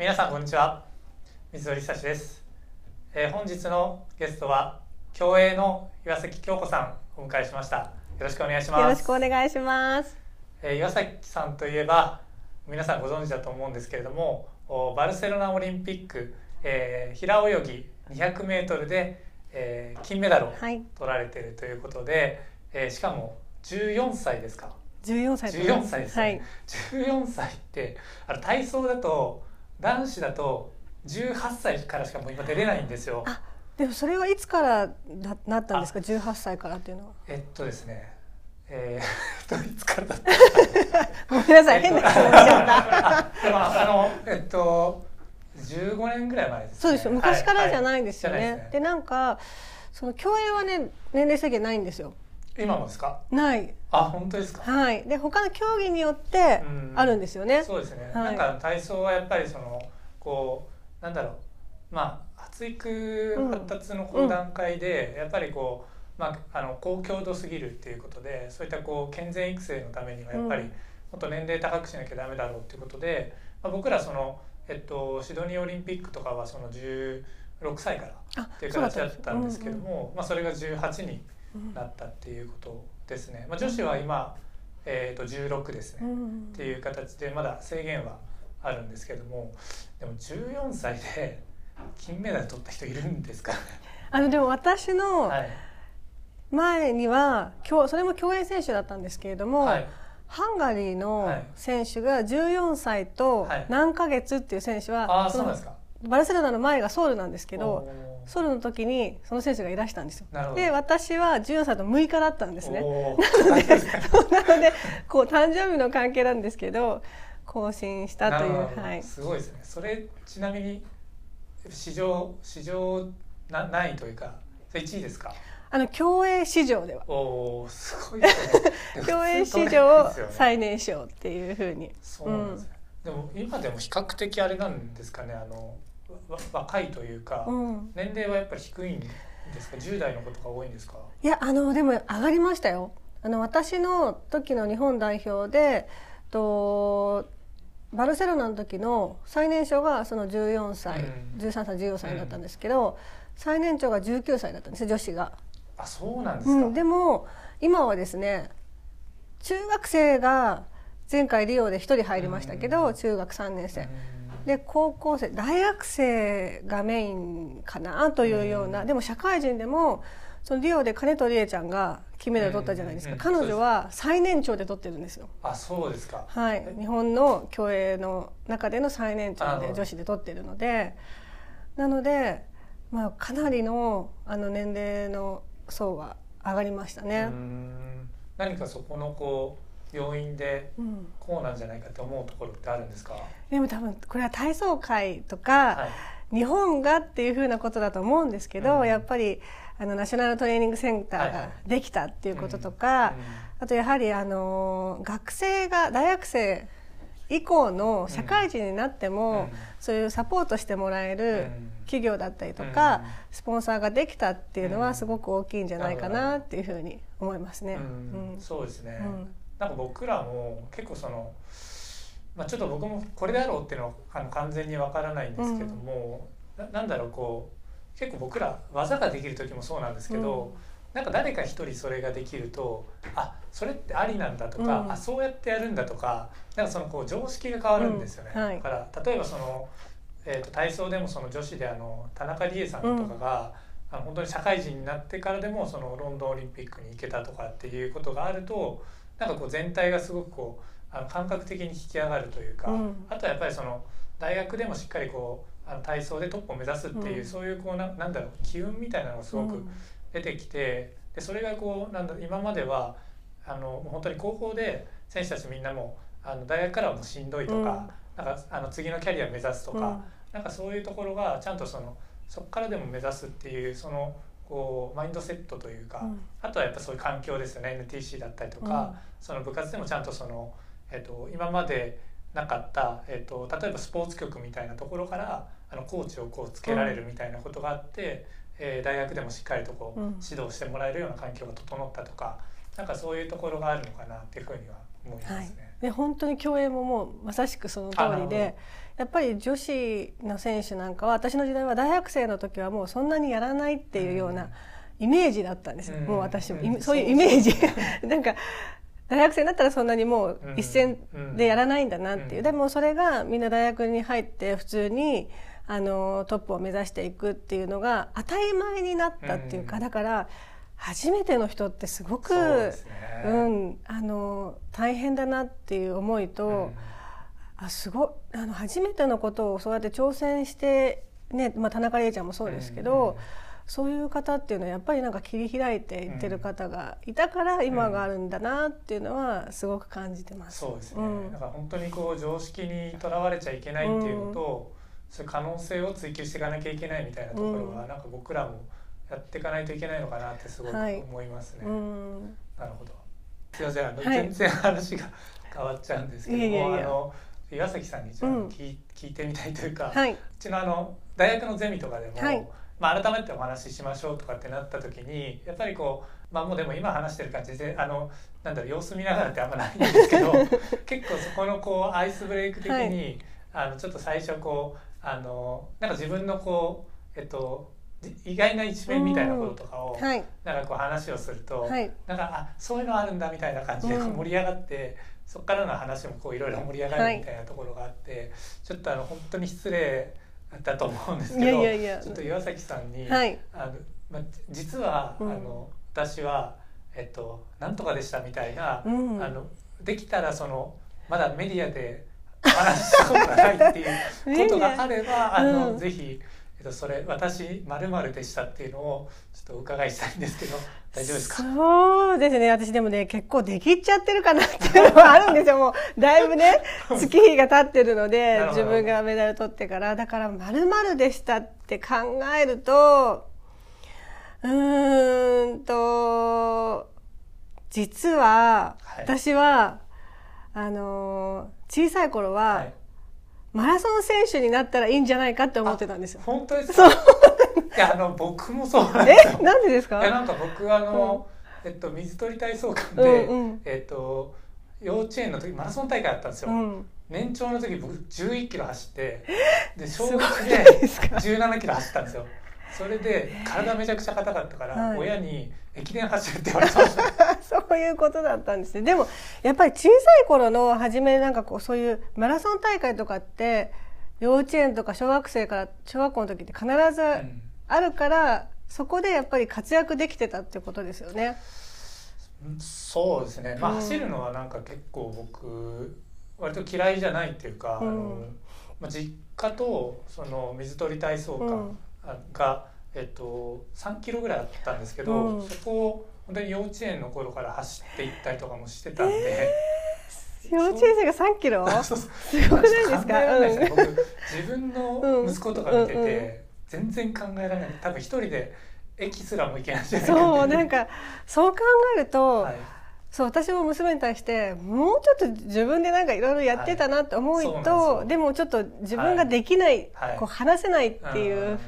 皆さんこんにちは。水鳥久志です、えー本日のゲストは競泳の岩崎京子さんをお迎えしました。よろしくお願いします。よろしくお願いします。えー岩崎さんといえば皆さんご存知だと思うんですけれどもおバルセロナオリンピック、えー平泳ぎ 200m で、えー金メダルをはい、取られているということで、えーしかも14歳ですか？14歳14歳ですね、はい、14歳ってあの体操だと男子だと18歳からしかもう今出れないんですよ。あ、でもそれはいつからななったんですか、18歳からっていうのは。えっとですね、えー、えっといつからだった ごめんなさい、変な質問しちゃった。あ でもあのえっと15年ぐらい前です、ね。そうですよ、昔からじゃないんですよね。はいはいじゃないで、なんか、その競泳はね、年齢制限ないんですよ。今もですか？ない。あ本当ですか？はい、で、他の競技によってうん。あるんですよね。そうですね、はい。なんか体操はやっぱりそのこうなんだろう。まあ発育うん発達のこう段階で、やっぱりこう、まあ、あの高強度すぎるっていうことでそういったこう健全育成のためにはやっぱり、うん。もっと年齢高くしなきゃダメだろうっていうことで、まあ、僕らその、えっと、シドニーオリンピックとかはその16歳からあっていう形だったんですけどうんも、まあ、それが18にうんなったっていうことですね。まあ、女子は今、えー、と16ですね、うんっていう形でまだ制限はあるんですけどもでも14歳で金メダル取った人いるんですかね、あのでも私のはい。前には、競それも競泳選手だったんですけれども、はい、ハンガリーのはい。選手が14歳とはい。何ヶ月っていう選手は、ああそのそうなんですか。バルセロナの前がソウルなんですけどソウルの時にその選手がいらしたんですよ。で私は14歳と6日だったんですね。なのでなのでこう誕生日の関係なんですけど更新したというはい。すごいですね。それちなみに史上史上なないというかそれ1位ですか？あの競泳史上では。おおすごいですね。競泳史上最年少っていうふうに。そうなんですね、でも今でも比較的あれなんですかねあのわ若いというか、うん。年齢はやっぱり低いんですか？10代のことが多いんですか？いやあのでも上がりましたよ。あの私の時の日本代表でとバルセロナの時の最年少がその14歳、うん。13歳14歳だったんですけど、最年長が19歳だったんです女子が、あそうなんですか、うん、でも今はですね中学生が前回リオで1人入りましたけど、うん。中学3年生、うんで高校生大学生がメインかなというような、うん。でも社会人でもそのリオで金戸理恵ちゃんが金メダル取ったじゃないですか、うん彼女は最年長で取ってるんですよ。あそうですか。はい、日本の競泳の中での最年長で女子で取ってるのでなので、まあ、かなりのあの年齢の層は上がりましたうね。ん。何かそこのこう要因でうん。こうなんじゃないかって思うところってあるんですか？でも多分これは体操界とか、はい。日本がっていうふうなことだと思うんですけど、うん。やっぱりあのナショナルトレーニングセンターがはいはい。できたっていうこととか、あとやはりあの学生が大学生以降の社会人になっても、うん。そういうサポートしてもらえうるん。企業だったりとか、うん。スポンサーができたっていうのうん。はすごく大きいんじゃないかなっていうふうに思いますね。うん。うん。そうですね、うんなんか僕らも結構その、まあ、ちょっと僕もこれだろうっていうのはあの完全にわからないんですけども、ななんだろうこう結構僕ら技ができる時もそうなんですけど、なんか誰か一人それができるとあそれってありなんだとか、うん。あそうやってやるんだとかなんかそのこう常識が変わるんですよね。うん。はい。だから例えばその、えー、と体操でもその女子であの田中理恵さんとかが、あの本当に社会人になってからでもそのロンドンオリンピックに行けたとかっていうことがあるとなんかこう全体がすごくこうあの感覚的に引き上がるというか、うん。あとはやっぱりその大学でもしっかりこうあの体操でトップを目指すっていう、うん。そういうこうななんだろう機運みたいなのがすごくうん。出てきて、でそれがこうなんだ今まではあの本当に高校で選手たちみんなもあの大学からはもうしんどいとか,、なんかあの次のキャリア目指すとか、なんかそういうところがちゃんとそのそこからでも目指すっていうそのこうマインドセットというか、うん。あとはやっぱそういう環境ですよね。NTC だったりとか、その部活でもちゃんとその、えっと今までなかった、えっと例えばスポーツ局みたいなところからあのコーチをこうつけられるみたいなことがあって、えー大学でもしっかりとこう、うん。指導してもらえるような環境が整ったとかなんかそういうところがあるのかなっていうふうには思いますね。で本当に競泳ももうまさしくその通りでやっぱり女子の選手なんかは私の時代は大学生の時はもうそんなにやらないっていうようなイメージだったんですよ、うん。もう私も、うん。そういうイメージ。なんか大学生になったらそんなにもう一戦でやらないんだなっていう、うん。でもそれがみんな大学に入って普通にあのトップを目指していくっていうのが当たり前になったっていうか、うん。だから初めての人ってすごくそうん、あの大変だなっていう思いと、うんあすごい。あの初めてのことをそうやって挑戦して、ねまあ、田中理恵ちゃんもそうですけど、うんそういう方っていうのはやっぱりなんか切り開いていってる方がいたから今があるんだなっていうのはすごく感じてます。そうですね、うん。だから本当にこう常識にとらわれちゃいけないっていうのと、そういう可能性を追求していかなきゃいけないみたいなところは、うん。なんか僕らもやっていかないといけないのかなってすごくはい。思いますね。うん。なるほど。すいません。あの、はい。全然話が変わっちゃうんですけども、いやいやいや。あの岩崎さんにじゃ聞い聞いてみたいというか、はい。うちのあの大学のゼミとかでも、はい。まあ、改めてお話ししましょうとかってなった時にやっぱりこうまあもうでも今話してる感じであのなんだろう様子見ながらってあんまないんですけど 結構そこのこうアイスブレイク的に、あのちょっと最初こうあのなんか自分のこうえっとじ意外な一面みたいなこととかを、はい。なんかこう話をすると、はい。なんかあそういうのあるんだみたいな感じで盛り上がって、そこからの話もこういろいろ盛り上がるみたいなところがあって、ちょっとあの本当に失礼だと思うんですけどちょっと岩崎さんに、はい。あのまあ、実は、うん。あの私は、えっと、なんとかでしたみたいな、うん。あのできたらそのまだメディアでお話ししたことがないっていうことがあれば、あのうん。ぜひ、えっと、それ私まるでしたっていうのをちょっとお伺いしたいんですけど 大丈夫ですか？そうですね。私でもね結構できっちゃってるかなっていうのはあるんですよ。もうだいぶね 月日が経ってるので自分がメダル取ってから。だからまるでしたって考えるとうーんと実ははい。私は、あのー小さい頃は、はいマラソン選手になったらいいんじゃないかって思ってたんですよ。本当ですか？いやあの僕もそうなんですよ。えなんでですか？いやなんか僕あの、えっと水鳥体操館で、うんうん。えっと幼稚園の時マラソン大会あったんですよ、うん。年長の時僕11キロ走ってで小すごく1ないでですか？17キロ走ったんですよ。それで体めちゃくちゃ硬かったから、はい。親に駅伝走るって言われてました そういうことだったんですね。でもやっぱり小さい頃の初めなんかこうそういうマラソン大会とかって幼稚園とか小学生から小学校の時って必ずうん。あるから、そこでやっぱり活躍できてたってことですよね。そうですね、まあ、うん。走るのはなんか結構僕割と嫌いじゃないっていうか、うん。あのまあ、実家とその水鳥体操館うん。が、えっと、3キロぐらいあったんですけど、うん。そこを本当に幼稚園の頃から走っていったりとかもしてたんで。幼稚園生が3キロ？そう。すごくないですか？自分の息子とか見てて、全然考えられない多分一人で駅すらも行けないんじゃうんないかそうなんか、かそう考えると、はい、そう私も娘に対してもうちょっと自分でなんかいろいろやってたなって思うと、はいでもちょっと自分ができない、はい。こう話せないっていう。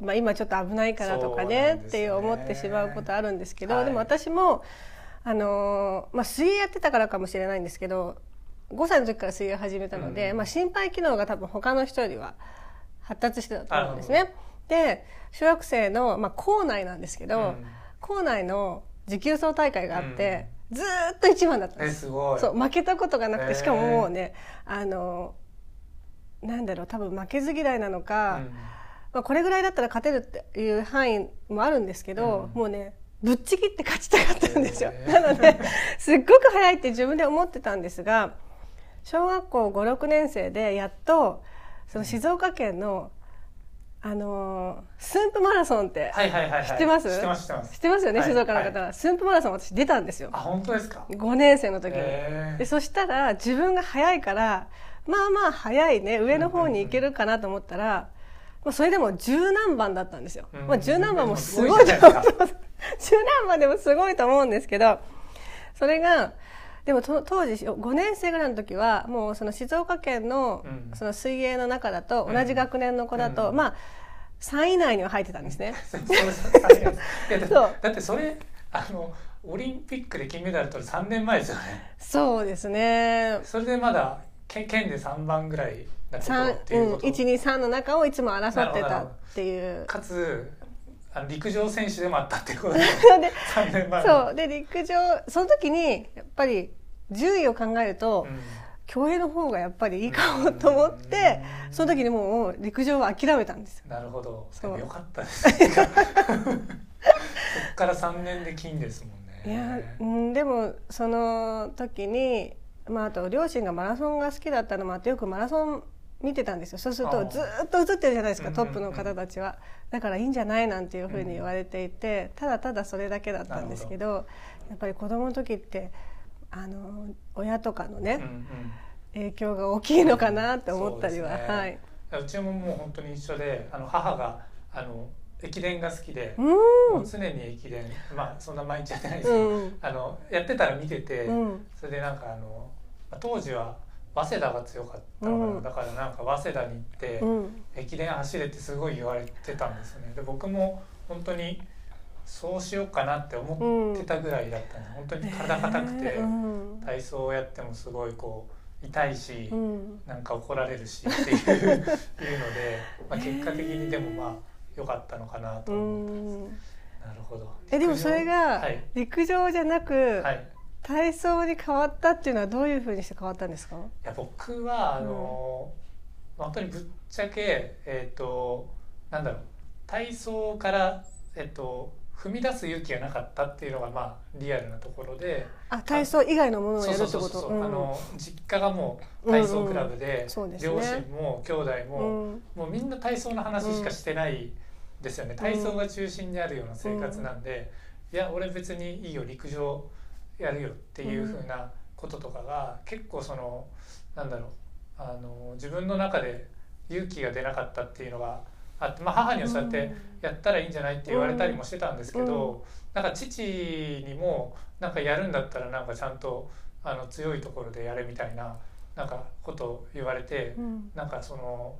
うんまあ、今ちょっと危ないからとかねね。って思ってしまうことあるんですけど、はい。でも私も、あのーまあ、水泳やってたからかもしれないんですけど5歳の時から水泳を始めたので、うんまあ、心肺機能が多分他の人よりは発達してたと思うんですね。で小学生の、まあ、校内なんですけど、うん。校内の持久走大会があって、ずーっと一番だったんえです。そう負けたことがなくてしかももうねあのなんだろう多分負けず嫌いなのか、まあ、これぐらいだったら勝てるっていう範囲もあるんですけど、うん。もうねぶっちぎって勝ちたかったんですよ。なのですっごく早いって自分で思ってたんですが小学校56年生でやっとその静岡県の、あのー寸譜マラソンって知ってます？知ってます知ってます。知ってますよね、はい静岡の方は、寸譜マラソン私出たんですよ。あ本当ですか？5年生の時に。でそしたら自分が早いからまあまあ早いね上の方に行けるかなと思ったら、まあ、それでも十何番だったんですよ。うん。まあ、十何番もすごいいと思う。十何番でもすごいと思うんですけどそれがでもと当時5年生ぐらいの時はもうその静岡県のうん。その水泳の中だと同じ学年の子だと、うん。まあ3位以内には入ってたんですね。そう だってそれあのオリンピックで金メダル取る3年前ですよね。そうですね。それでまだ県県で3番ぐらいなところ三っていうこと、うん、123の中をいつも争ってたっていう。かつあの陸上選手でもあったっていうこと。でで3年前そう。で陸上その時にやっぱり順位を考えると、うん。競泳の方がやっぱりいいかもと思ってうん。その時にもう陸上は諦めたんですよ。なるほど。そう。でもよかったです そっから3年で金ですもんね。いやうん、でもその時に、まあ、あと両親がマラソンが好きだったのもあってよくマラソン見てたんですよ。そうするとずーっと映ってるじゃないですかうんトップの方たちは。だからいいんじゃないなんていうふうに言われていてただただそれだけだったんですけどやっぱり子供の時ってあの親とかのねうんうん。影響が大きいのかなって思ったりは、そうですね。はい。うちももう本当に一緒であの母があの駅伝が好きで、うもうん常に駅伝まあそんな毎日やってないですけど、うん。あのやってたら見てて、うん。それでなんかあのまあ当時は早稲田が強かったうん。だからなんか早稲田に行って、うん。駅伝走れってすごい言われてたんですよね。で僕も本当にそうしようかなって思ってたぐらいだったんで、本当に体硬くて、ねうん。体操をやってもすごいこう痛いし、うん。なんか怒られるしっていういうので、まあ、結果的にでもまあ良かったのかなとう思ってます。ん。なるほど。えでもそれがはい。陸上じゃなくはい。体操に変わったっていうのはどういうふうにして変わったんですか？いや僕はあの、本当にぶっちゃけえっ、となんだろう体操からえっ、と踏み出す勇気がなかったっていうのがまあリアルなところで。あ体操以外のものをそうやるってこそうそうそう、とあの実家がもう体操クラブで,、そうですね。両親も兄弟も、うん。もうみんな体操の話しかしてないですよね、体操が中心にあるような生活なんで、いや俺別にいいよ陸上やるよっていうふうなこととかが、結構そのなんだろうあの自分の中で勇気が出なかったっていうのがあって、まあ、母にはそうやってやったらいいんじゃないって言われたりもしてたんですけど、なんか父にもなんかやるんだったらなんかちゃんとあの強いところでやれみたいななんかことを言われて。うん。なんかその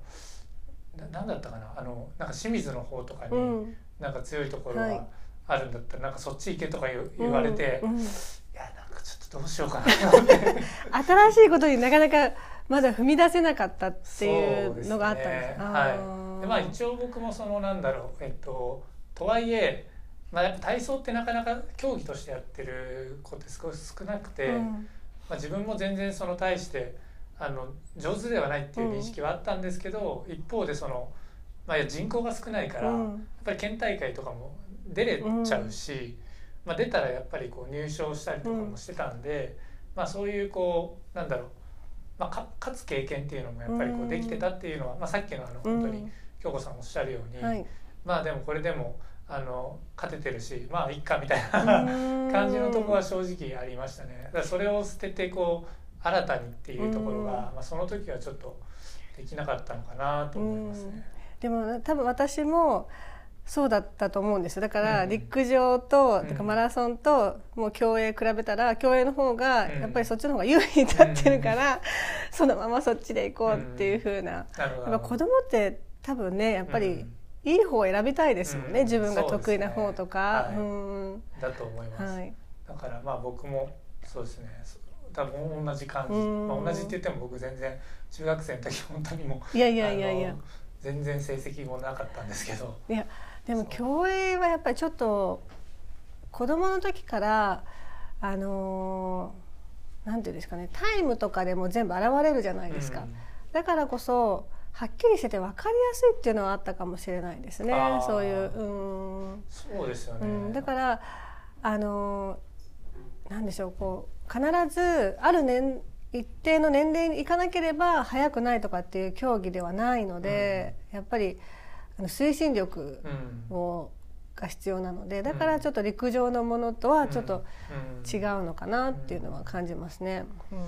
ななんだったかなあのなんか清水の方とかにうん。なんか強いところはい。があるんだったら、なんかそっち行けとか言われて、ちょっとどうしようかな。新しいことになかなかまだ踏み出せなかったっていうのがあったんですねあはい。ーでまあ一応僕もそのなんだろうえっととはいえ、まあ、体操ってなかなか競技としてやってる子って少し少なくて、うん。まあ、自分も全然その対してあの上手ではないっていう認識はあったんですけど、一方でその、まあ、人口が少ないから、やっうんぱり県大会とかも出れちゃうし、まあ、出たらやっぱりこう入賞したりとかもしてたんで、まあ、そういうこうなんだろう、まあ、か勝つ経験っていうのもやっぱりこううん。できてたっていうのは、まあ、さっきのあの本当に京子さんおっしゃるように、はい。まあでもこれでもあの勝ててるしまあいっかみたいな。感じのところは正直ありましたね。だそれを捨ててこう新たにっていうところが、うん。まあその時はちょっとできなかったのかなと思いますね。でも多分私もそうだったと思うんですだからうん陸上と、うん。とかマラソンともう競泳比べたら競泳の方がうん。やっぱりそっちの方が優位に立ってるから、そのままそっちで行こうっていう風な、なるほど。やっぱ子供って多分ねやっぱりうん。いい方を選びたいですもんね、うん。自分が得意な方とか。そうん。だと思います。はい。だからまあ僕もそうですね。そ多分同じ感じ。うん。まあ同じって言っても僕全然中学生の時本当にもういやいやいやいや全然成績もなかったんですけど。いやでも競泳はやっぱりちょっと子供の時からあのーなんていうんですかねタイムとかでも全部現れるじゃないですか、うん。だからこそはっきりしてて分かりやすいっていうのはあったかもしれないですね。そういううん、そうですよね。うん、だからあのーなんでしょうこう必ずある年一定の年齢に行かなければ速くないとかっていう競技ではないので、やっぱりあの推進力うん。をが必要なのでだからちょっと陸上のものとはちょっとうん。違うのかなっていうのは感じますね。うん。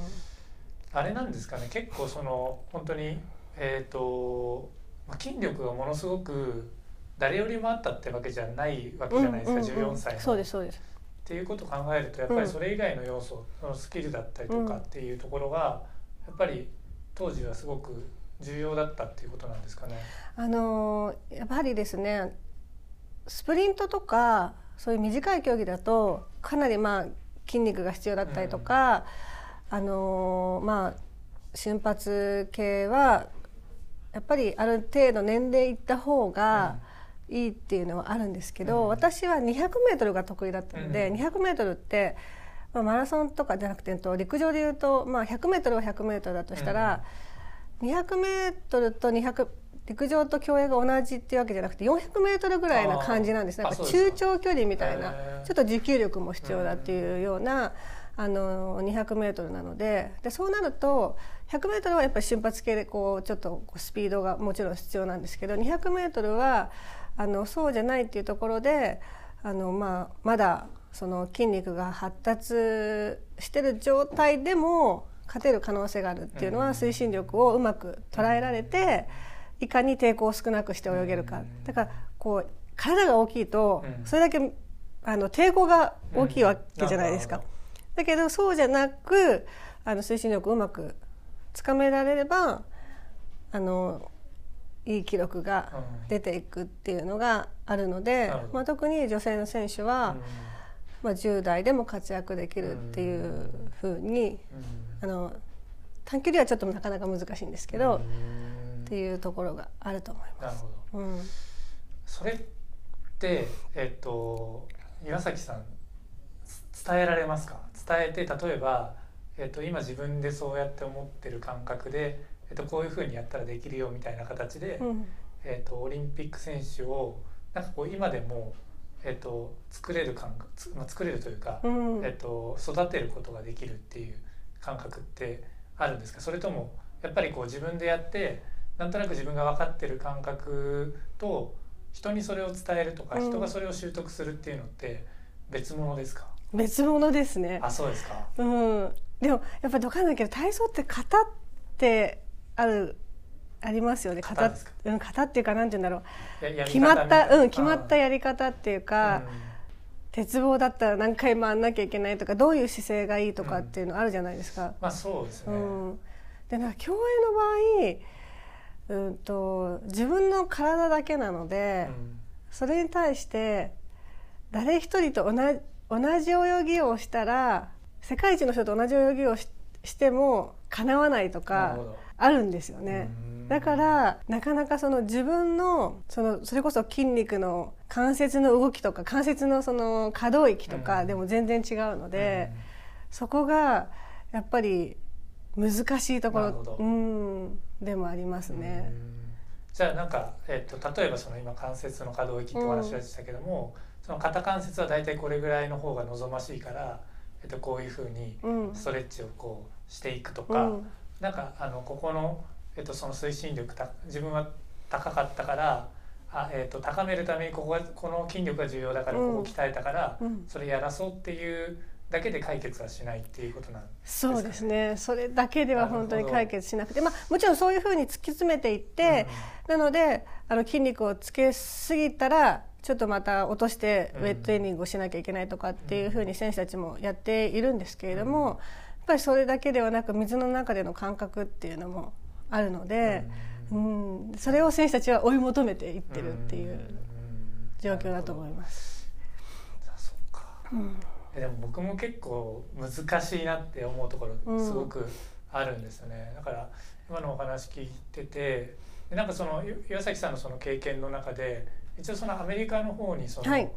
あれなんですかね。結構その本当にえっ、とまあ筋力がものすごく誰よりもあったってわけじゃないわけじゃないですか、うんうんうん14歳の。そうですそうです。っていうことを考えるとやっぱりそれ以外の要素、そのスキルだったりとかっていうところがやっぱり当時はすごく重要だったっていうことなんですかね。あのーやはりですねスプリントとかそういう短い競技だとかなりまあ筋肉が必要だったりとか、うん、あのまあ瞬発系はやっぱりある程度年齢いった方がいいっていうのはあるんですけど、うん、私は 200m が得意だったので、うん、200m って、まあ、マラソンとかじゃなくて陸上でいうと、まあ、100m は 100m だとしたら、うん、200m と200陸上と競泳が同じっていうわけじゃなくて 400m ぐらいな感じなんですね。中長距離みたいなちょっと持久力も必要だっていうような、あの 200m なのででそうなると 100m はやっぱり瞬発系でこうちょっとスピードがもちろん必要なんですけど 200m はあのそうじゃないっていうところであの、まあ、まだその筋肉が発達してる状態でも勝てる可能性があるっていうのは推進力をうまく捉えられていかに抵抗を少なくして泳げるか。だからこう体が大きいとそれだけあの抵抗が大きいわけじゃないですか。だけどそうじゃなくあの推進力をうまくつかめられればあのいい記録が出ていくっていうのがあるので、うん、まあ、特に女性の選手は、うん、まあ、10代でも活躍できるっていうふうに、あの短距離はちょっとなかなか難しいんですけど、っていうところがあると思います。うん、それって、えっと、岩崎さん伝えられますか？伝えて例えば、えっと、今自分でそうやって思ってる感覚でえっと、こういうふうにやったらできるよみたいな形で、うん、えっと、オリンピック選手をなんかこう今でも、えっと、作れる感覚、まあ、作れるというか、うん、えっと、育てることができるっていう感覚ってあるんですか？それともやっぱりこう自分でやってなんとなく自分が分かってる感覚と人にそれを伝えるとか、うん、人がそれを習得するっていうのって別物ですか？別物ですね。あそうですか、うん、でもやっぱり分かんないけど体操って型ってあるありますよね。型うん型っていうかなんて言うんだろう。決まったうん決まったやり方っていうか、鉄棒だったら何回回んなきゃいけないとかどういう姿勢がいいとかっていうのあるじゃないですか。まあそうですね。うん、でな競泳の場合、うんと自分の体だけなので、うん、それに対して誰一人と同じ同じ泳ぎをしたら世界一の人と同じ泳ぎをししてもかなわないとか。あるんですよね。だからなかなかその自分のそのそれこそ筋肉の関節の動きとか関節のその可動域とかでも全然違うので、そこがやっぱり難しいところうんでもありますね。じゃあなんか、えっと、例えばその今関節の可動域ってお話でしたけども、うん、その肩関節は大体これぐらいの方が望ましいから、えっと、こういうふうにストレッチをこうしていくとか、うん、なんかあのここの、えっと、その推進力た自分は高かったからあ、えっと、高めるためにここがこの筋力が重要だからここ鍛えたから、うん、それやらそうっていうだけで解決はしないっていうことなんですか、ね、そうですね。それだけでは本当に解決しなくてまあもちろんそういうふうに突き詰めていって、うん、なのであの筋肉をつけすぎたらちょっとまた落としてウェットトレーニングをしなきゃいけないとかっていうふうに選手たちもやっているんですけれども、ぱりそれだけではなく水の中での感覚っていうのもあるので、うん、それを選手たちは追い求めていってるっていう状況だと思います。そうん、でも僕も結構難しいなって思うところすごくあるんですよね。だから今のお話聞いててなんかその岩崎さんのその経験の中で一応そのアメリカの方にその、はい、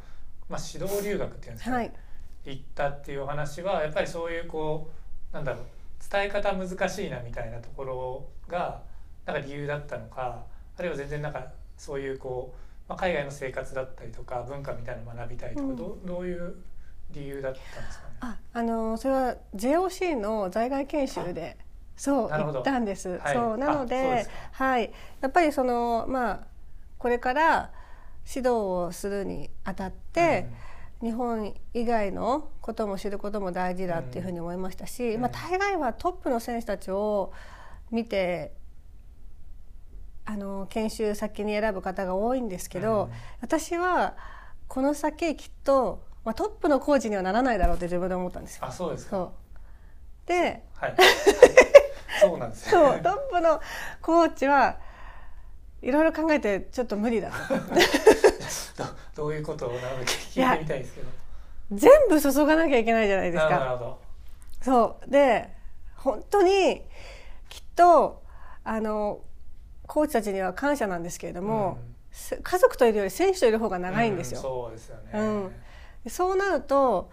まあ、指導留学っていうんですかね、はい、行ったっていうお話はやっぱりそういうこうなんだろう伝え方難しいなみたいなところがなんか理由だったのかあるいは全然なんかそういうこう、まあ、海外の生活だったりとか文化みたいなの学びたいとか、うん、どどういう理由だったんですかね？ああのそれは JOC の在外研修でそう行ったんです。はい、そうなのではい。やっぱりそのまあこれから指導をするにあたって、うん日本以外のことも知ることも大事だっていうふうに思いましたし、うん、まあ、大概はトップの選手たちを見てあの研修先に選ぶ方が多いんですけど、うん、私はこの先きっと、まあ、トップのコーチにはならないだろうって自分で思ったんですよ。あそうですか。で、はい、そうなんです、ね、そうトップのコーチはいろいろ考えてちょっと無理だ どういうことをなんか聞いてみたいですけど。全部注がなきゃいけないじゃないですなるか。ほど。そう。で本当にきっとあのコーチたちには感謝なんですけれども、せ家族といるより選手といる方が長いんですよ。うそうですよね、うん。そうなると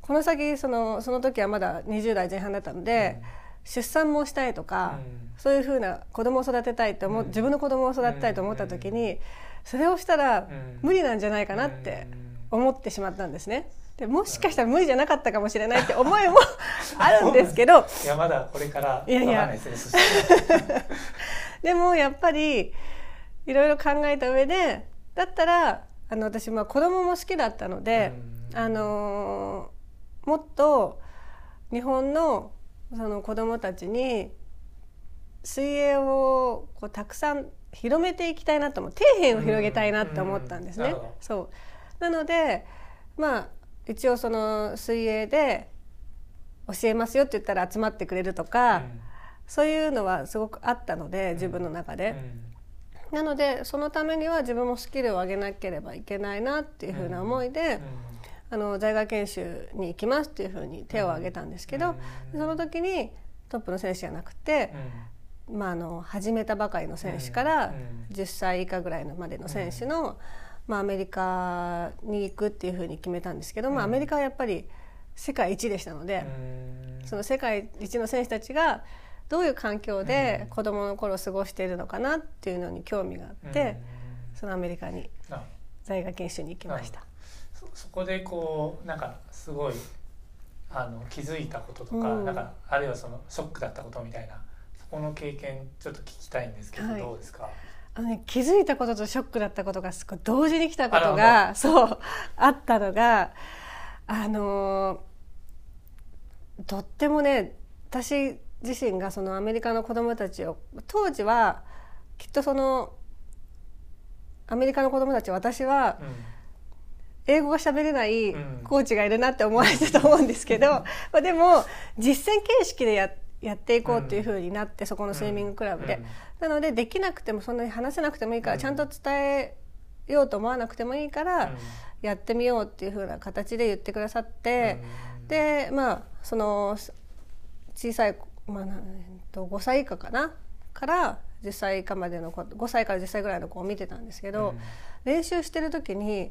この先そのその時はまだ20代前半だったので、出産もしたいとか、そういうふうな子供を育てたいと思う、うん。自分の子供を育てたいと思った時に、それをしたらうん。無理なんじゃないかなって思ってしまったんですね。でもしかしたら無理じゃなかったかもしれないって思いもあるんですけど。いやまだこれからいやいや。でもやっぱりいろいろ考えた上でだったらあの私まあ子供も好きだったので、うん。あのーもっと日本のその子供たちに水泳をこうたくさん広めていきたいなと思う。底辺を広げたいなって思ったんですね。そう。なのでまあ一応その水泳で教えますよって言ったら集まってくれるとか、そういうのはすごくあったので自分の中で。なのでそのためには自分もスキルを上げなければいけないなっていうふうな思いで、あの在学研修に行きますっていうふうに手を挙げたんですけど、その時にトップの選手じゃなくて、まあ、あの始めたばかりの選手から10歳以下ぐらいのまでの選手の、まあ、アメリカに行くっていうふうに決めたんですけど、まあ、アメリカはやっぱり世界一でしたので、その世界一の選手たちがどういう環境で子どもの頃過ごしているのかなっていうのに興味があって、そのアメリカに在学研修に行きました。そそこでこうなんかすごいあの気づいたこととか、うん。なんかあるいはそのショックだったことみたいな。そこの経験ちょっと聞きたいんですけど、はい。どうですか？あのね、気づいたこととショックだったことがすごい同時に来たことが そうあったのがあのーとってもね私自身がそのアメリカの子供たちを当時はきっとそのアメリカの子供たち私は英語が喋れないうん。コーチがいるなって思われてたと思うんですけど、まあでも実践形式でややっていこうっていうふうになって、そこのスイミングクラブで、うん。なのでできなくてもそんなに話せなくてもいいから、うんちゃんと伝えようと思わなくてもいいから、うん。やってみようっていうふうな形で言ってくださって、うん。でまあその小さい、まあなえっと、5歳以下かな？から10歳以下までの子5歳から10歳ぐらいの子を見てたんですけど、うん。練習してる時に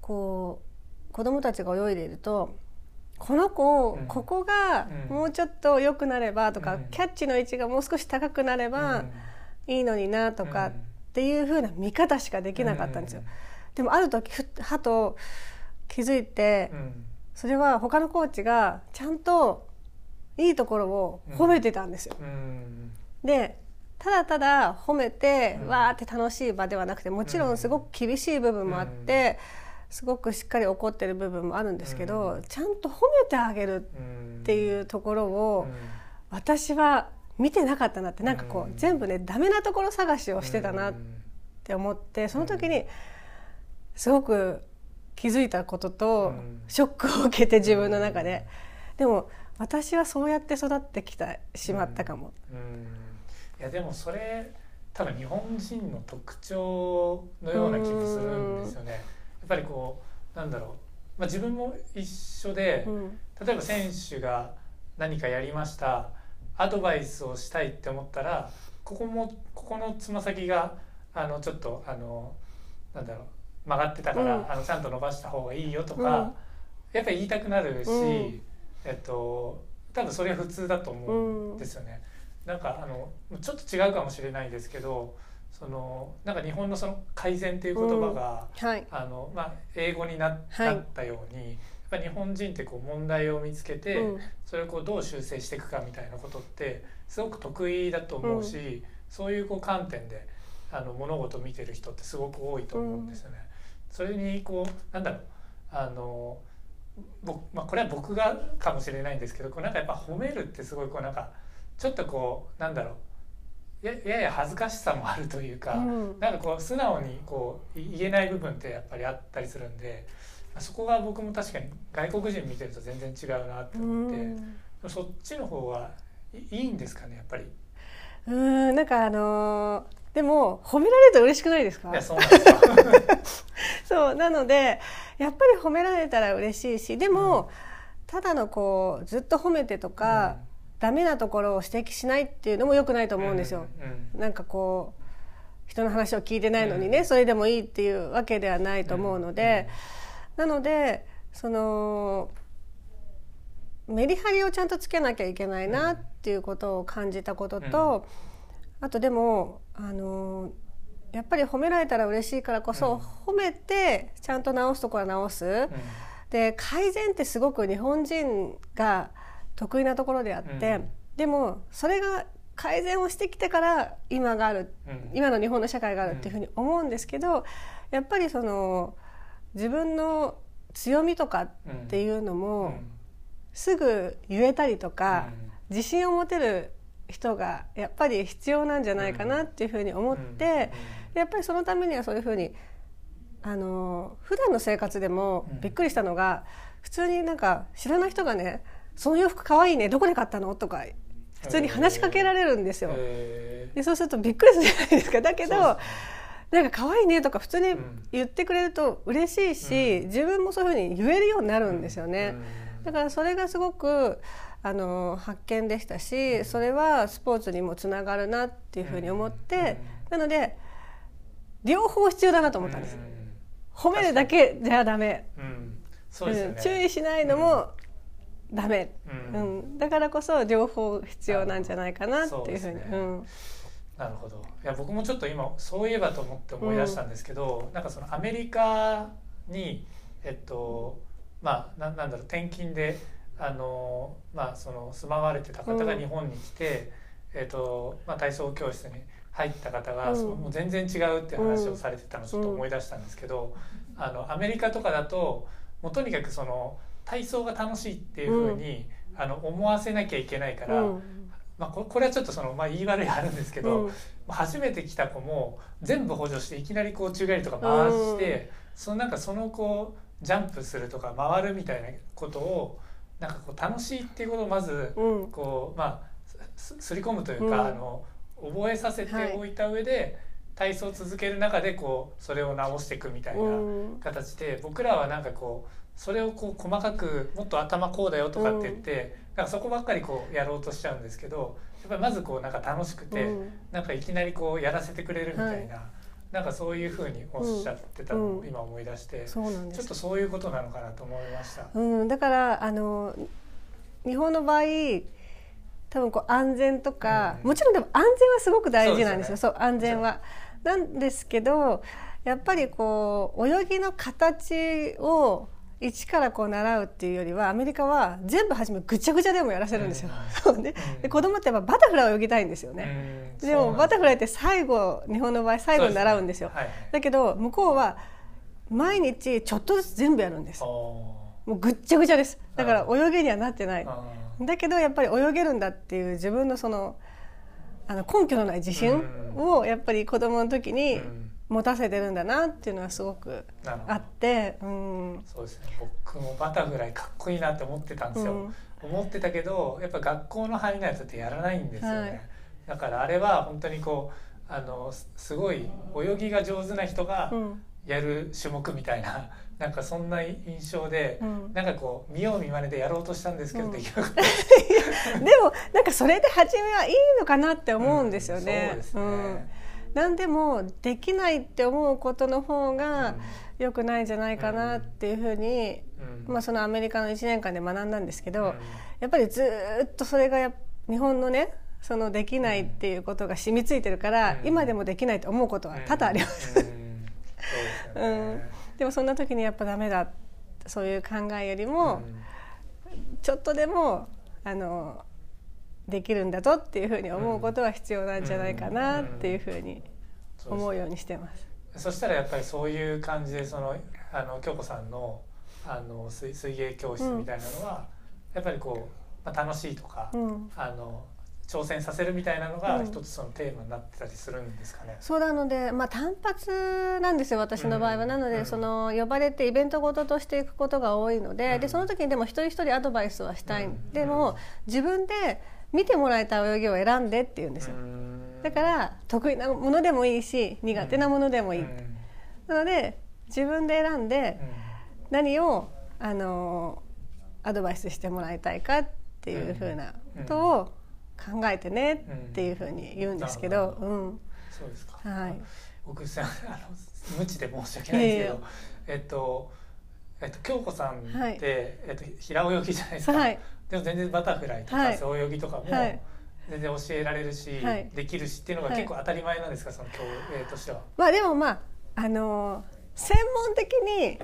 こう子供たちが泳いでいるとこの子、うん。ここがうん。もうちょっと良くなればとか、うん。キャッチの位置がもう少し高くなればいいのになとかっうん。ていう風な見方しかできなかったんですよ。でもある時はと気づいて、うん。それは他のコーチがちゃんといいところを褒めてたんですよ。うん。でただただ褒めて、うん。わーって楽しい場ではなくてもちろんすごく厳しい部分もあって、すごくしっかり怒ってる部分もあるんですけど、うん。ちゃんと褒めてあげるうん。っていうところを、うん。私は見てなかったなってなんかこう、うん。全部ねダメなところ探しをしてたなっうんて思ってその時にすごく気づいたこととうん。ショックを受けて自分の中で、でも私はそうやって育ってきたしまったかも。うん。いやでもそれ多分日本人の特徴のような気もするんですよね。やっぱりこうなんだろう、まあ、自分も一緒で、うん。例えば選手が何かやりました。アドバイスをしたいって思ったらここもここのつま先があのちょっとあのなんだろう。曲がってたから、うん。あのちゃんと伸ばした方がいいよとか、うん。やっぱり言いたくなるし、うん。えっと多分それは普通だと思うんですよね。なんかあのちょっと違うかもしれないですけどそのなんか日本のその改善っていう言葉が、はい。あのまあ、英語にな,、ったようにやっぱり日本人ってこう問題を見つけて、うん。それをこうどう修正していくかみたいなことってすごく得意だと思うし、そういうこう観点であの物事を見てる人ってすごく多いと思うんですよね。それにこうなんだろうあの僕、まあ、これは僕がかもしれないんですけどこうなんかやっぱ褒めるってすごいこうなんかちょっとこうなんだろうややや恥ずかしさもあるというか。うんなんかこう素直にこうい言えない部分ってやっぱりあったりするんでそこが僕も確かに外国人見てると全然違うなってう思って、んそっちの方はいいいんですかねやっぱり？うんなんかあのーでも褒められると嬉しくないですか？いやそうなんですよ。そうなのでやっぱり褒められたら嬉しいしでも、うん、ただのこうずっと褒めてとか、うん、ダメなところを指摘しないっていうのも良くないと思うんですよ。うん、なんかこう人の話を聞いてないのにね、それでもいいっていうわけではないと思うので、なのでそのメリハリをちゃんとつけなきゃいけないなっていうことを感じたことと、あとでもあのやっぱり褒められたら嬉しいからこそ、褒めてちゃんと直すところは直す。で改善ってすごく日本人が得意なところであって、でもそれが改善をしてきてから今がある、今の日本の社会があるっていうふうに思うんですけどやっぱりその自分の強みとかっていうのも、すぐ言えたりとか、自信を持てる人がやっぱり必要なんじゃないかなっていうふうに思って、やっぱりそのためにはそういうふうにあの普段の生活でもびっくりしたのが、普通になんか知らない人がね「その洋服かわいいね。どこで買ったの?」とか普通に話しかけられるんですよ。でそうするとびっくりするじゃないですか。だけど、なんか可愛いねとか普通に言ってくれると嬉しいし、自分もそういうふうに言えるようになるんですよね。だからそれがすごくあの発見でしたしそれはスポーツにもつながるなっていうふうに思って、なので両方必要だなと思ったんです。褒めるだけじゃダメ、ね、注意しないのもダメ、うん、だからこそ両方必要なんじゃないかなっていうふうに。なるほど。いや僕もちょっと今そういえばと思って思い出したんですけど、うん、なんかそのアメリカにえっとまあななんだろう転勤であの、まあ、その住まわれてた方が日本に来て、うん、えっとまあ、体操教室に入った方が、うん、もう全然違うって話をされてたのをちょっと思い出したんですけど、うん、あのアメリカとかだともうとにかくその体操が楽しいっていうふうに、あの思わせなきゃいけないから。まあ、これはちょっとその、まあ、言い悪いあるんですけど、初めて来た子も全部補助していきなりこう宙返りとか回して、そのなんかその子ジャンプするとか回るみたいなことをなんかこう楽しいっていうことをまずこう、まあすり込むというか、あの覚えさせておいた上で、体操を続ける中でこうそれを直していくみたいな形で、僕らはなんかこうそれをこう細かくもっと頭こうだよとかって言って、なんかそこばっかりこうやろうとしちゃうんですけどやっぱりまずこうなんか楽しくて、なんかいきなりこうやらせてくれるみたいな。なんかそういうふうにおっしゃってたのを今思い出して、そうなんですちょっとそういうことなのかなと思いました。うん、だからあの日本の場合多分こう安全とか、うん、もちろんでも安全はすごく大事なんですよ。そう、ね、安全は。なんですけどやっぱりこう泳ぎの形を一からこう習うっていうよりはアメリカは全部初めぐちゃぐちゃでもやらせるんですよ。そうね、で子供ってやっぱバタフライを泳ぎたいんですよね。でもバタフライって最後日本の場合最後に習うんですよ。だけど向こうは毎日ちょっとずつ全部やるんです。もうぐっちゃぐちゃです。だから泳げにはなってない。だけどやっぱり泳げるんだっていう自分のそのあの根拠のない自信をやっぱり子供の時に持たせてるんだなっていうのはすごくあって、うん、そうですね。僕もバタフライかっこいいなって思ってたんですよ、うん、思ってたけどやっぱ学校の範囲のやつってやらないんですよね、はい、だからあれは本当にこうあのすごい泳ぎが上手な人がやる種目みたいな、うん、なんかそんな印象で、うん、なんかこう見よう見まねでやろうとしたんですけど、できなかった。でもなんかそれで初めはいいのかなって思うんですよね。そうですね、何でもできないって思うことの方が良くないんじゃないかなっていうふうに、まあ、そのアメリカの1年間で学んだんですけど、やっぱりずっとそれが日本のねそのできないっていうことが染みついてるから、今でもできないと思うことは多々あります。うん、でもそんな時にやっぱダメだそういう考えよりも、ちょっとでもあのできるんだぞっていうふうに思うことは必要なんじゃないかなっていうふうに思うようにしてます。そしたらやっぱりそういう感じでそのあの京子さんのあの水水泳教室みたいなのは、うん、やっぱりこう、まあ、楽しいとか、うん、あの挑戦させるみたいなのが一つそのテーマになってたりするんですかね。うん、そうなので、まあ、単発なんですよ私の場合は、なので、その呼ばれてイベントごととしていくことが多いので,、でその時にでも一人一人アドバイスはしたい、でも自分で見てもらえた泳ぎを選んでって言うんですよ。だから得意なものでもいいし苦手なものでもいい、なので自分で選んでうん。何をあのアドバイスしてもらいたいかっていうふうなことを考えてねっていうふうに言うんですけど、うん。そうですか。はい、僕さあの無知で申し訳ないんですけど、えっとえっと京子さんって、はい。えっと平泳ぎじゃないですか。はいでも全然バタフライとかはい。背泳ぎとかもはい。全然教えられるし、はい。できるしっていうのが結構当たり前なんですか、その競泳としては。まあでもまああの専門的に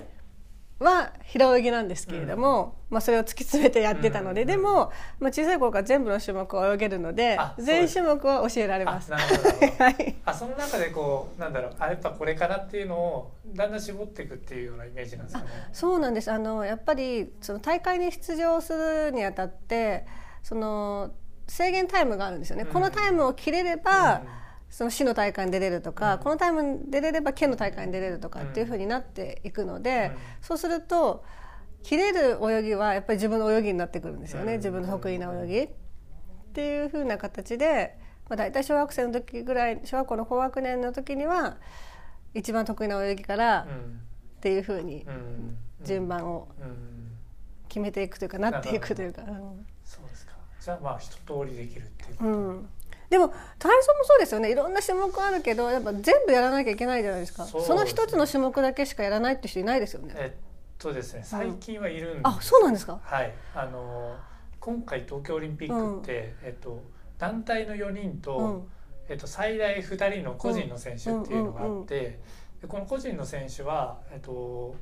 は平泳ぎなんですけれども、まあ、それを突き詰めてやってたので、うんでも、まあ、小さい頃から全部の種目を泳げるので全種目は教えられあます。なるほどなるほど。はい。あその中でこうなんだろうあやっぱこれかなっていうのをだんだん絞っていくっていうようなイメージなんですかね。そうなんです。あのやっぱりその大会に出場するにあたってその制限タイムがあるんですよね、うん。このタイムを切れれば、うんその市の大会に出れるとか、うん。このタイムに出れれば県の大会に出れるとかっていうふうになっていくので、うん。そうすると切れる泳ぎはやっぱり自分の泳ぎになってくるんですよね、うん。自分の得意な泳ぎ。っていうふうな形で、まあ、大体小学生の時ぐらい小学校の高学年の時には一番得意な泳ぎからうん。っていうふうにうん。順番をうん。決めていくというかなっていくというか。うん。そうですか。じゃあまあ一通りできるっていう。うん、でも体操もそうですよね。いろんな種目あるけどやっぱ全部やらなきゃいけないじゃないですか。その一つの種目だけしかやらないって人いないですよね。えっとですね最近はいるんです。あそうなんですか？はい、あの今回東京オリンピックって、えっと団体の4人と、うん。えっと最大2人の個人の選手っていうのがあって、でこの個人の選手はえっと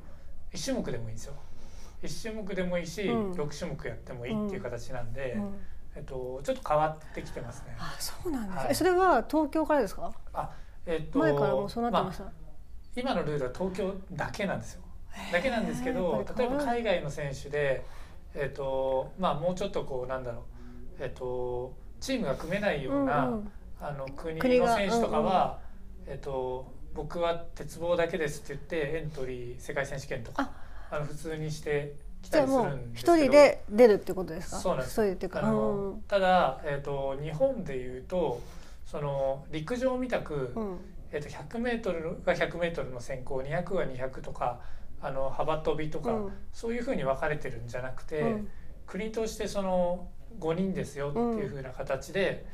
1種目でもいいんですよ。1種目でもいいし、うん。6種目やってもいいっていう形なんで、うんえっとちょっと変わってきてますね。あそうなんです、はい。えそれは東京からですか？あ、えっと前からもうそうなってました、あ今のルールは東京だけなんですよ。だけなんですけど例えば海外の選手で、えっとまあ、もうちょっとこうなんだろう、えっとチームが組めないような、うんうん。あの国の選手とかは、えっと、僕は鉄棒だけですって言ってエントリー世界選手権とかあの普通にしてじゃあもう一人で出るってことですか？そうなんです。うかあの、うん。ただ、えっと、日本でいうとその陸上みたく、うん。えっと、100m が 100m の選考200が200とかあの幅跳びとか、うん。そういうふうに分かれてるんじゃなくて、うん。国としてその5人ですよっていうふうな形で、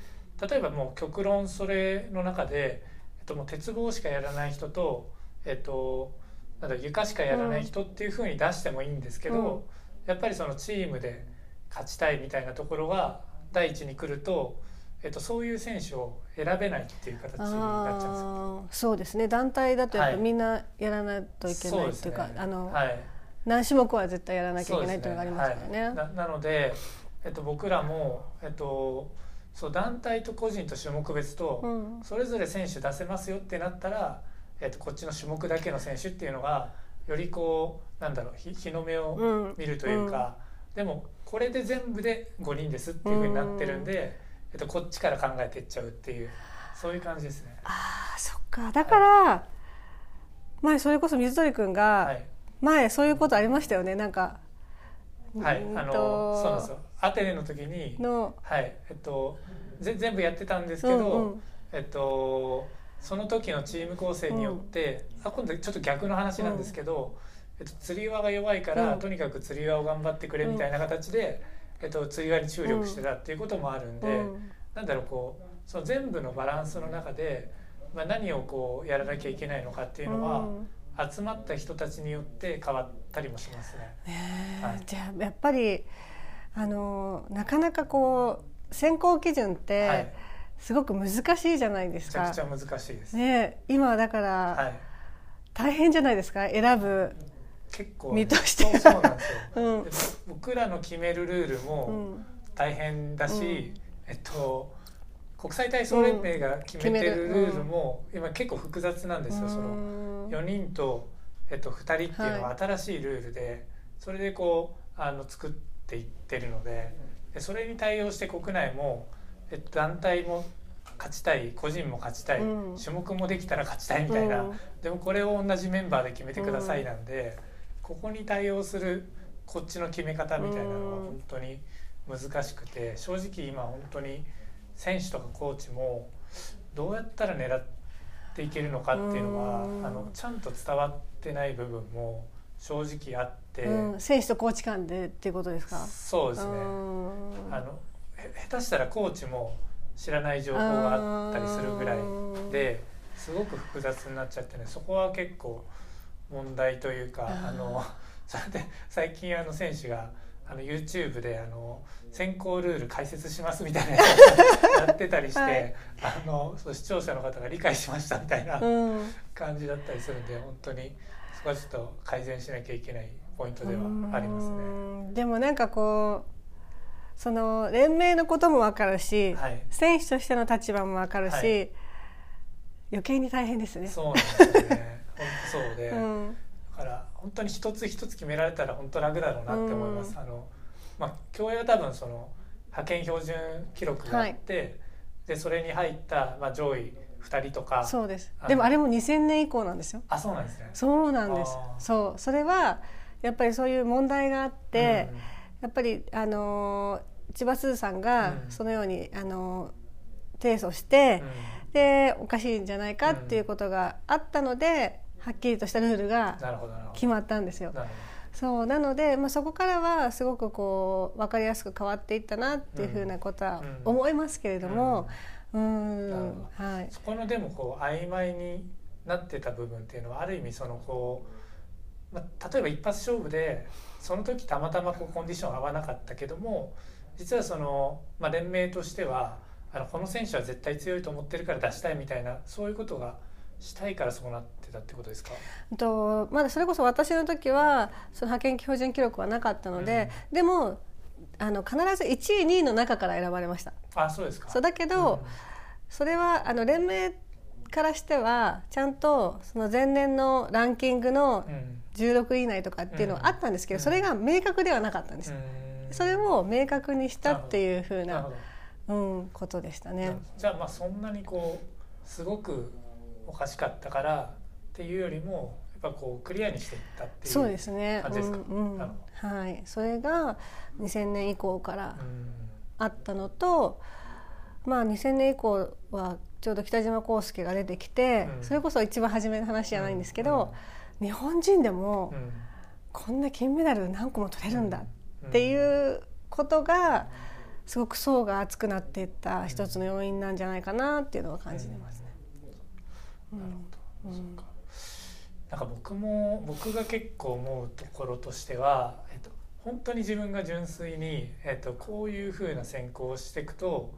例えばもう極論それの中で、えっと、もう鉄棒しかやらない人と、えっと、なんだ床しかやらない人っていうふうに出してもいいんですけど、うん。やっぱりそのチームで勝ちたいみたいなところが第一に来ると、えっと、そういう選手を選べないっていう形になっちゃうんですよ。あーそうですね。団体だとやっぱはい。みんなやらないといけないっていうか、そうですね。あの、はい。何種目は絶対やらなきゃいけないっていうのがありますからね。はい、ななので、えっと、僕らも、えっと、そう団体と個人と種目別と、うん。それぞれ選手出せますよってなったら、えっと、こっちの種目だけの選手っていうのがよりこうなんだろう日日の目をうん。見るというか、でもこれで全部で5人ですっていうふうになってるんで、えっと、こっちから考えていっちゃうっていうそういう感じですね。あーそっか。だから、前それこそ水鳥くんが、はい。前そういうことありましたよね。なんか。はい、あのそうなんですよ。アテネの時にの。はい。えっとぜ全部やってたんですけど、うんうん。えっとその時のチーム構成によって、あ今度ちょっと逆の話なんですけど、えっと、釣り輪が弱いから、うん。とにかく釣り輪を頑張ってくれみたいな形で、えっと、釣り輪に注力してたっていうこともあるんで、うん。なんだろうこうその全部のバランスの中で、まあ、何をこうやらなきゃいけないのかっていうのは、うん。集まった人たちによって変わったりもしますね。ねえ。はい。じゃあやっぱりあのなかなかこう選考基準っはい。てすごく難しいじゃないですか。めちゃくちゃ難しいです。ねえ今はだからはい、大変じゃないですか選ぶ。結構、身としてはそうそうなんですよ。うんで僕らの決めるルールうもん大変だし、うんえっと国際体操連盟が決めてるルールも今結構複雑なんですよ。そのうん4人と、えっと、2人っていうのはは新しいルールで、それでこうあの作っていってるのででそれに対応して国内も、えっと、団体も勝ちたい個人も勝ちたい、うん。種目もできたら勝ちたいみたいな、うん。でもこれを同じメンバーで決めてくださいなんで、ここに対応するこっちの決め方みたいなのはうん本当に難しくて正直今本当に選手とかコーチもどうやったら狙っていけるのかっていうのはうん。あのちゃんと伝わってない部分も正直あって、うん、選手とコーチ間でっていうことですか？そうですね、うん。あのへ下手したらコーチも知らない情報があったりするぐらいですごく複雑になっちゃってねそこは結構問題というかあの それで最近あの選手があの YouTube であの選考ルール解説しますみたいなやつ やってたりして、はい。あのそう視聴者の方が理解しましたみたいなうん。感じだったりするんで本当にそこはちょっと改善しなきゃいけないポイントではありますね。うん。でもなんかこうその連盟のこともわかるし、はい。選手としての立場もわかるし、はい。余計に大変ですね。そうなんですよね。本当そうで、うん。だから本当に一つ一つ決められたら本当楽だろうなって思います。うん。あのまあ競泳は多分その派遣標準記録があって、でそれに入ったまあ上位二人とか、そうです。でもあれも2000年以降なんですよ。あそうなんですね。そうなんです。そう。それはやっぱりそういう問題があって、うんやっぱりあのー千葉すずさんがうん。そのように、あのー提訴して、でおかしいんじゃないかっていうことがあったので、はっきりとしたルールが。決まったんですよ。そうなので、まあ、そこからはすごくこう分かりやすく変わっていったなっていうふうなことはうん。思いますけれども、うん、はい、そこのでもこう曖昧になってた部分っていうのはある意味そのこう、まあ、例えば一発勝負でその時たまたまこうコンディション合わなかったけども実はその、まあ、連盟としてはあのこの選手は絶対強いと思ってるから出したいみたいなそういうことがしたいからそうなってたってことですか？とまだそれこそ私の時はその派遣標準記録はなかったので、でもあの必ず1位2位の中から選ばれました。あそうですか。そうだけど、それはあの連盟からしてはちゃんとその前年のランキングのうん。うん16位以内とかっていうのはあったんですけど、うん。それが明確ではなかったんです。それを明確にしたっていうふうなうん、ことでしたね。じゃあまあそんなにこうすごくおかしかったからっていうよりもやっぱこうクリアにしていったっていうそうですね。感じですか？うんうん。はい、それが2000年以降からうん。あったのと、まあ2000年以降はちょうど北島康介が出てきて、うん。それこそ一番初めの話じゃないんですけど、日本人でもうん。こんな金メダル何個も取れるんだうん。っていうことがすごく層が厚くなっていった一つの要因なんじゃないかなっていうのは感じてますね。なるほど、うん。なんか僕も僕が結構思うところとしては、えっと、本当に自分が純粋に、えっと、こういうふうな選考をしていくと、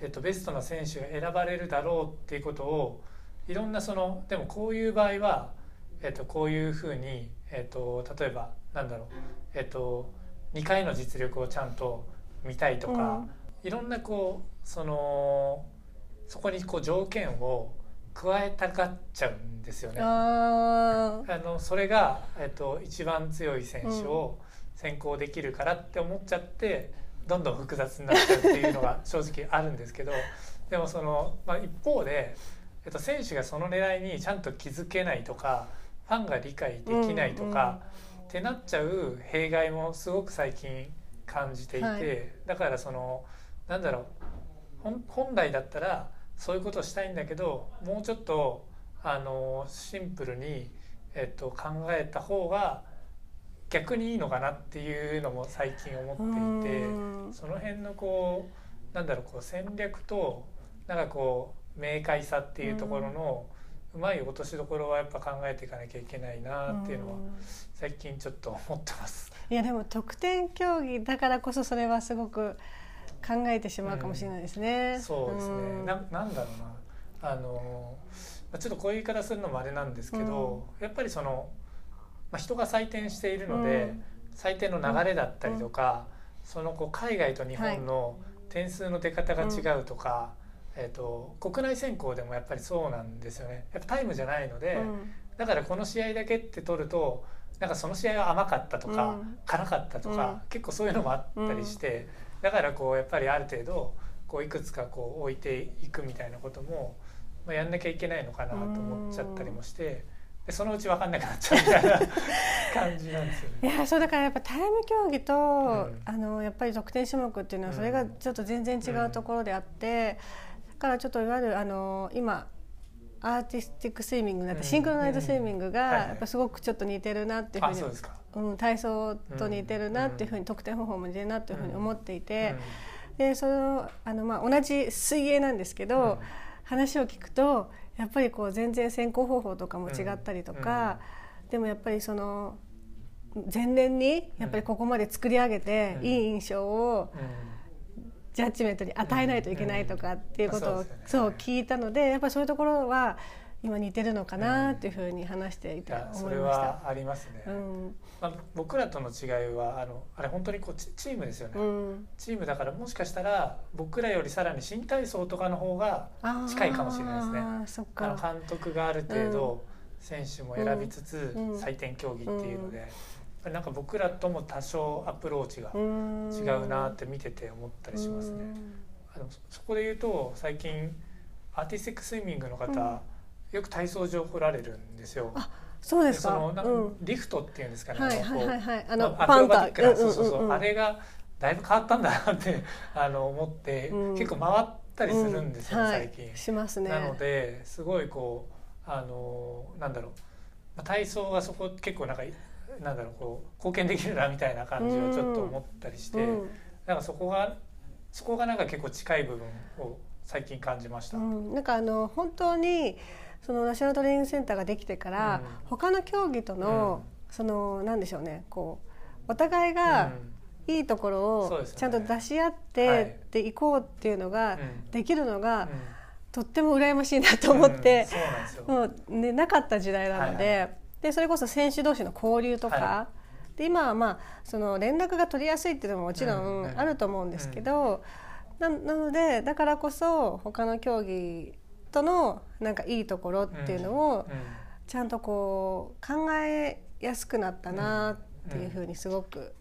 えっと、ベストな選手が選ばれるだろうっていうことをいろんなそのでもこういう場合は、えっと、こういうふうに、えっと、例えばなんだろう、えっと、2回の実力をちゃんと見たいとか、いろんなこうそのそこにこう条件を加えたがっちゃうんですよね。ああのそれが、えっと、一番強い選手を選考できるからって思っちゃってどんどん複雑になっちゃうっていうのが正直あるんですけど でもその、まあ、一方で、えっと、選手がその狙いにちゃんと気づけないとかファンが理解できないとか、ってなっちゃう弊害もすごく最近感じていて、はい。だからそのなんだろう本本来だったらそういうことをしたいんだけどもうちょっとあのシンプルに、えっと、考えた方が逆にいいのかなっていうのも最近思っていてうんその辺のこうなんだろうこう戦略となんかこう明快さっていうところのうまい落としどころはやっぱ考えていかなきゃいけないなっていうのは最近ちょっと思ってます。いやでも得点競技だからこそそれはすごく考えてしまうかもしれないですね。そうですね。んななんだろうなあのまあちょっとこういう言い方するのもあれなんですけど、やっぱりその、まあ、人が採点しているので、うん。採点の流れだったりとか、そのこう海外と日本の点数の出方が違うとか、えっ、と国内選考でもやっぱりそうなんですよね。やっぱタイムじゃないので、うん。だからこの試合だけって取るとなんかその試合は甘かったとか、うん。辛かったとか、結構そういうのもあったりして、だからこうやっぱりある程度こういくつかこう置いていくみたいなことも、まあ、やんなきゃいけないのかなと思っちゃったりもしてでそのうち分かんなくなっちゃうみたいな感じなんですよね。いやそうだからやっぱタイム競技と、ん。あのやっぱり得点種目っていうのはそれがちょっと全然違うところであって、だからちょっといわゆるあの今アーティスティックスイミングになってシンクロナイズスイミングがやっぱすごくちょっと似てるなっていうふうに、うん、体操と似てるなっていうふうに得点方法も似てるなっていうふうに思っていて、でそのあの、まあ、同じ水泳なんですけど、話を聞くとやっぱりこう全然選考方法とかも違ったりとか、でもやっぱりその前年にやっぱりここまで作り上げていい印象を、ジャッジメントに与えないといけないとかっていうことを、そう聞いたのでやっぱりそういうところは今似てるのかなっていうふうに話していて思いました。ありますね。うん、まあ僕らとの違いはあのあれ本当にこうチームですよね、うん。チームだからもしかしたら僕らよりさらに新体操とかの方が近いかもしれないですね。あの監督がある程度選手も選びつつ採点競技っていうので。なんか僕らとも多少アプローチが違うなって見てて思ったりしますね。あのそこで言うと最近アーティスティックスイミングの方、うん、よく体操場来られるんですよ。そうですか？その、うん、リフトっていうんですかね。はいはいはいはい。あの、まあ、パンタ、そうそうそう、あれがだいぶ変わったんだなってあの思って、うん、結構回ったりするんですよ、最近。しますね。なのですごいこうあのなんだろう、体操がそこ結構なんかなんだろうこう貢献できるなみたいな感じをちょっと思ったりして、うん、なんかそこがそこがなんか結構近い部分を最近感じました。うん、なんかあの本当にそのナショナルトレーニングセンターができてから、うん、他の競技との、うん、そのなんでしょうねこうお互いがいいところをちゃんと出し合ってでいこうっていうのができるのが、とっても羨ましいなと思って、もうねなかった時代なので。でそれこそ選手同士の交流とか、はい、で今はまあその連絡が取りやすいっていうのももちろんあると思うんですけど、ななのでだからこそ他の競技とのなんかいいところっていうのをちゃんとこう考えやすくなったなっていうふうにすごく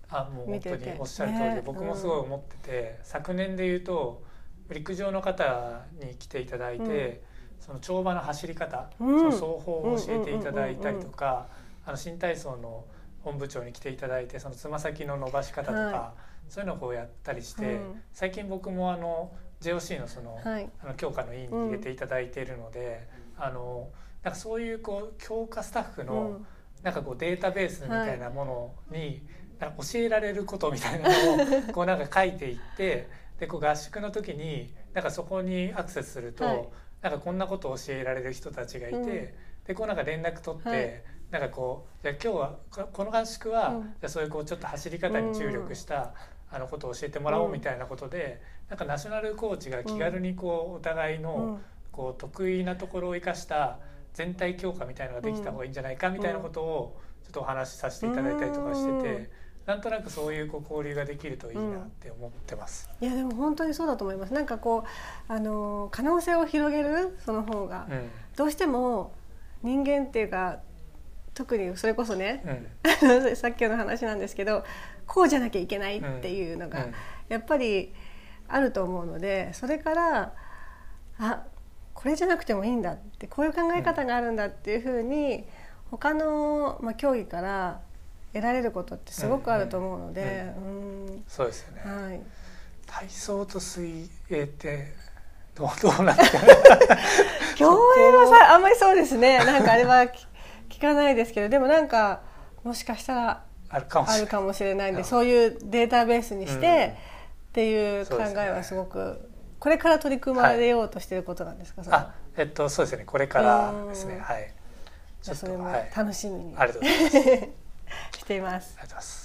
見てて、おっしゃる通りで、ね、僕もすごい思ってて、昨年で言うと陸上の方に来ていただいて。その跳馬の走り方、うん、その走法を教えていただいたりとか、あの新体操の本部長に来ていただいてそのつま先の伸ばし方とか、はい、そういうのをこうやったりして、うん、最近僕もあの JOC のその,、はい、あの強化の委員に入れていただいているので、うん、あのなんかそういうこう強化スタッフの、なんかこうデータベースみたいなものに、なんか教えられることみたいなのを こうなんか書いていってでこう合宿の時になんかそこにアクセスすると、はい、なんかこんなことを教えられる人たちがいて、うん、でこうなんか連絡取って、はい、なんかこうじゃ今日はこの合宿は、うん、じゃそういうこうちょっと走り方に注力した、あのことを教えてもらおうみたいなことで、うん、なんかナショナルコーチが気軽にこうお互いのこう得意なところを生かした全体強化みたいなのができた方がいいんじゃないかみたいなことをちょっとお話しさせていただいたりとかしてて。なんとなくそういうこう交流ができるといいなって思ってます。うん、いやでも本当にそうだと思います。なんかこうあの可能性を広げるその方が、うん、どうしても人間っていうか特にそれこそね、うん、さっきの話なんですけどこうじゃなきゃいけないっていうのがやっぱりあると思うのでそれからあこれじゃなくてもいいんだってこういう考え方があるんだっていうふうに他の、まあ、競技から得られることってすごくあると思うので、うん、そうですよね、はい、体操と水泳ってどうどうなんですか競泳はさあんまりそうですね。なんかあれは 聞かないですけどでもなんかもしかしたらあるかもしれない。んでそういうデータベースにして、っていう考えはすごくこれから取り組まれようとしていることなんですか、あえっとそうですね。これからですね。はい。じゃそれも楽しみに、はい、ありがとうございます。しています。ありがとうございます。